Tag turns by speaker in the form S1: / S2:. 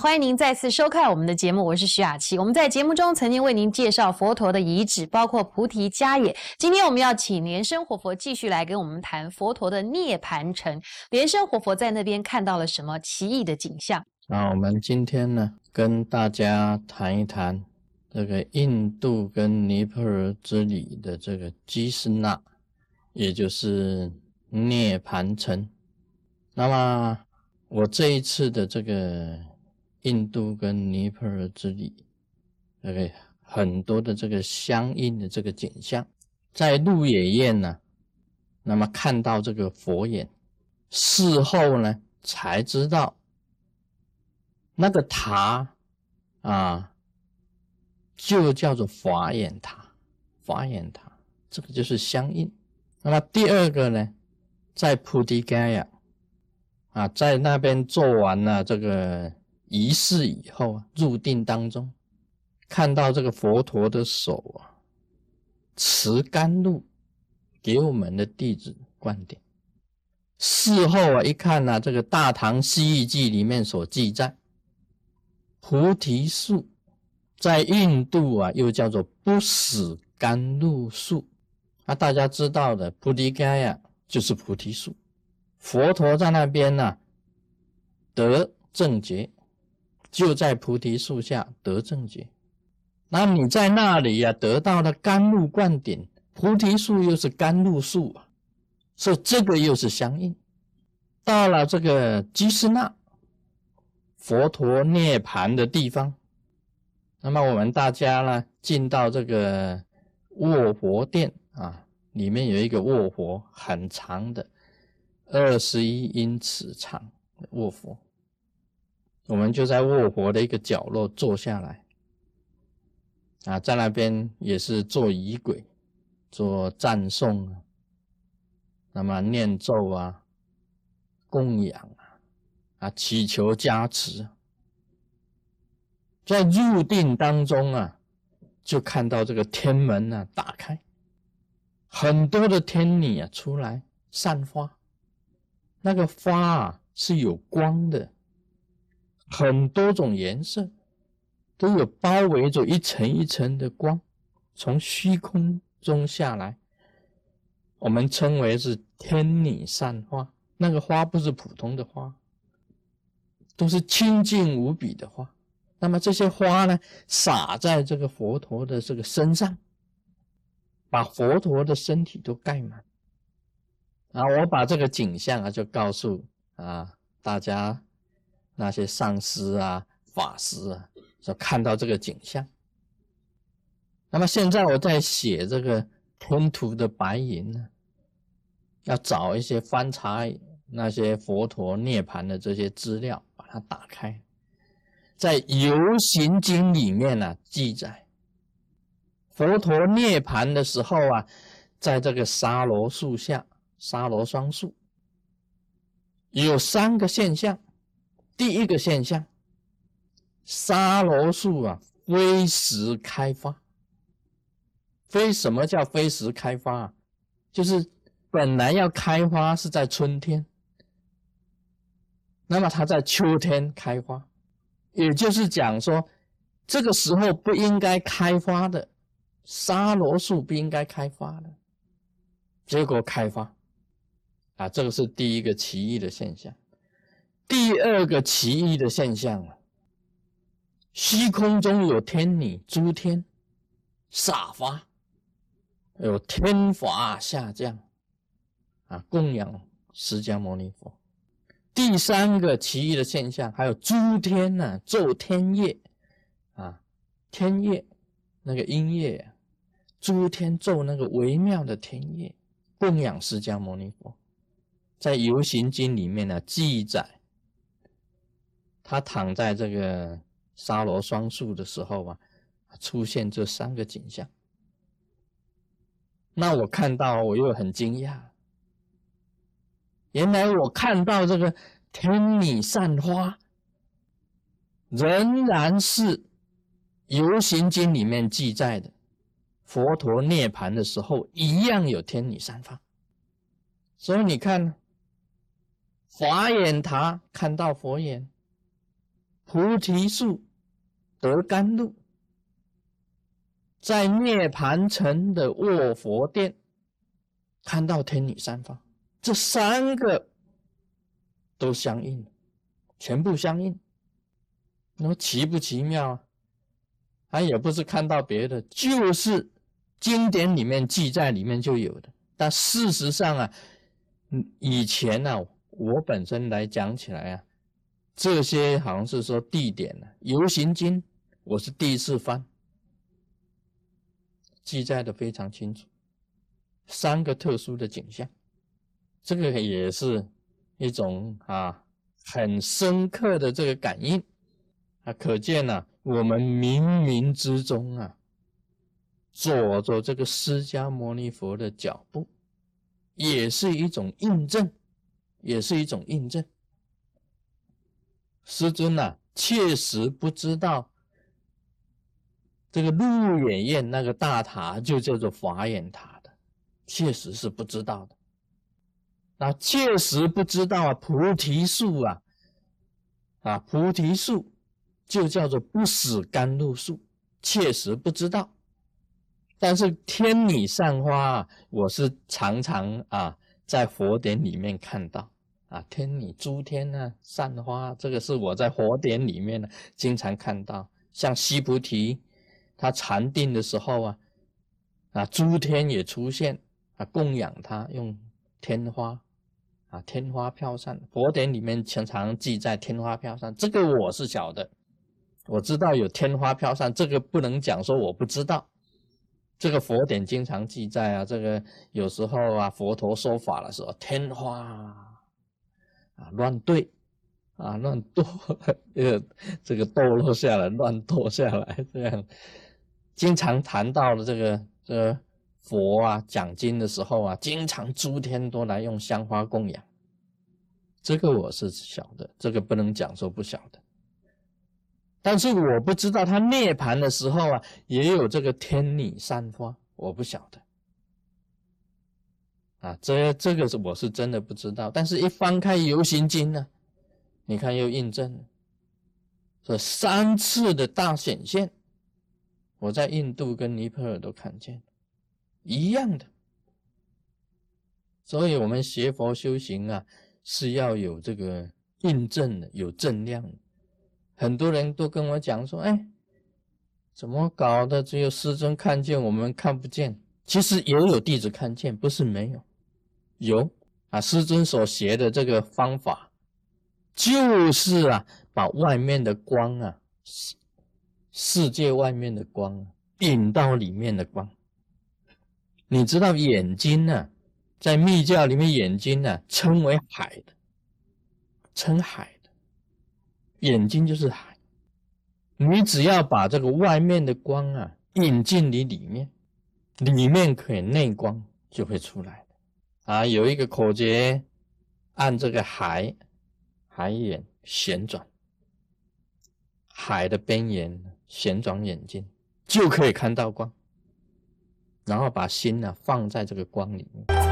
S1: 欢迎您再次收看我们的节目，我是徐雅琪。我们在节目中曾经为您介绍佛陀的遗址，包括菩提迦也。今天我们要请莲生活佛继续来跟我们谈佛陀的涅盘城。莲生活佛在那边看到了什么奇异的景象？
S2: 那我们今天呢，跟大家谈一谈这个印度跟尼泊尔之里的这个基斯纳，也就是涅盘城。那么我这一次的这个。印度跟尼泊尔之旅，那个很多的这个相应的这个景象，在鹿野苑呢，那么看到这个佛眼，事后呢才知道，那个塔啊，就叫做法眼塔，法眼塔，这个就是相应。那么第二个呢，在菩提伽亚啊，在那边做完了这个。仪式以后啊，入定当中，看到这个佛陀的手啊，持甘露给我们的弟子灌顶。事后啊，一看呢，这个《大唐西域记》里面所记载，菩提树在印度啊，又叫做不死甘露树。啊，大家知道的，菩提伽呀，就是菩提树。佛陀在那边呢，得正觉。就在菩提树下得正觉，那你在那里呀得到了甘露灌顶，菩提树又是甘露树啊，所以这个又是相应。到了这个基斯那佛陀涅盘的地方，那么我们大家呢进到这个卧佛殿啊，里面有一个卧佛，很长的，二十一英尺长卧佛。我们就在卧佛的一个角落坐下来，啊，在那边也是做仪轨，做赞颂啊，那么念咒啊，供养啊，啊，祈求加持。在入定当中啊，就看到这个天门啊打开，很多的天女啊出来散花，那个花啊是有光的。很多种颜色都有包围着一层一层的光，从虚空中下来，我们称为是天女散花。那个花不是普通的花，都是清净无比的花。那么这些花呢，洒在这个佛陀的这个身上，把佛陀的身体都盖满。啊，我把这个景象啊，就告诉啊大家。那些上师啊、法师啊，就看到这个景象。那么现在我在写这个吞吐的白银呢，要找一些翻查那些佛陀涅槃的这些资料，把它打开，在《游行经》里面呢记载，佛陀涅槃的时候啊，在这个沙罗树下，沙罗双树有三个现象。第一个现象，沙罗树啊，飞时开花。飞什么叫飞时开花啊？就是本来要开花是在春天，那么它在秋天开花，也就是讲说，这个时候不应该开花的沙罗树不应该开花的，结果开花，啊，这个是第一个奇异的现象。第二个奇异的现象啊，虚空中有天女诸天洒发，有天法下降啊，供养释迦牟尼佛。第三个奇异的现象，还有诸天呢奏天乐啊，天乐那个音乐，诸天奏那个微妙的天乐，供养释迦牟尼佛。在《游行经》里面呢记载。他躺在这个沙罗双树的时候啊，出现这三个景象。那我看到，我又很惊讶。原来我看到这个天女散花，仍然是《游行经》里面记载的，佛陀涅盘的时候一样有天女散发。所以你看，华眼塔看到佛眼。菩提树得甘露，在涅盘城的卧佛殿看到天女散花，这三个都相应，全部相应。那么奇不奇妙啊？他也不是看到别的，就是经典里面记载里面就有的。但事实上啊，以前呢，我本身来讲起来啊，这些好像是说地点呢，《游行经》我是第一次翻，记载的非常清楚，三个特殊的景象，这个也是一种啊很深刻的这个感应啊，可见呢。我们冥冥之中啊，走着这个释迦牟尼佛的脚步，也是一种印证，也是一种印证。师尊呐，确实不知道这个鹿野苑那个大塔就叫做法眼塔的，确实是不知道的。那确实不知道啊，菩提树啊，啊，菩提树。就叫做不死甘露树，确实不知道。但是天女散花，我是常常啊在佛典里面看到啊，天女诸天呢散花，这个是我在佛典 里面呢经常看到。像西菩提，他禅定的时候啊，啊诸天也出现啊供养他，用天花啊天花飘散。佛典里面常常记载天花飘散，这个我是晓得。我知道有天花飘散，这个不能讲说我不知道。这个佛典经常记载啊，这个有时候啊，佛陀说法的时候，天花啊乱对啊乱堕，呃，这个堕落下来，乱堕下来，这样经常谈到了这个这佛啊讲经的时候啊，经常诸天都来用香花供养。这个我是晓得，这个不能讲说不晓得。但是我不知道他涅盘的时候啊，也有这个天女散花，我不晓得啊，这这个是我是真的不知道。但是一翻开《游行经》呢，你看又印证了，说三次的大显现，我在印度跟尼泊尔都看见，一样的。所以我们学佛修行啊，是要有这个印证的，有正量的。很多人都跟我讲说：“哎，怎么搞的？只有师尊看见，我们看不见。其实也有弟子看见，不是没有。有啊，师尊所学的这个方法，就是啊，把外面的光啊，世世界外面的光，引到里面的光。你知道眼睛呢，在密教里面，眼睛呢称为海的，称海。”眼睛就是海，你只要把这个外面的光啊引进你里面，里面可以内光就会出来啊，有一个口诀，按这个海海眼旋转，海的边缘旋转眼睛就可以看到光，然后把心呢放在这个光里面。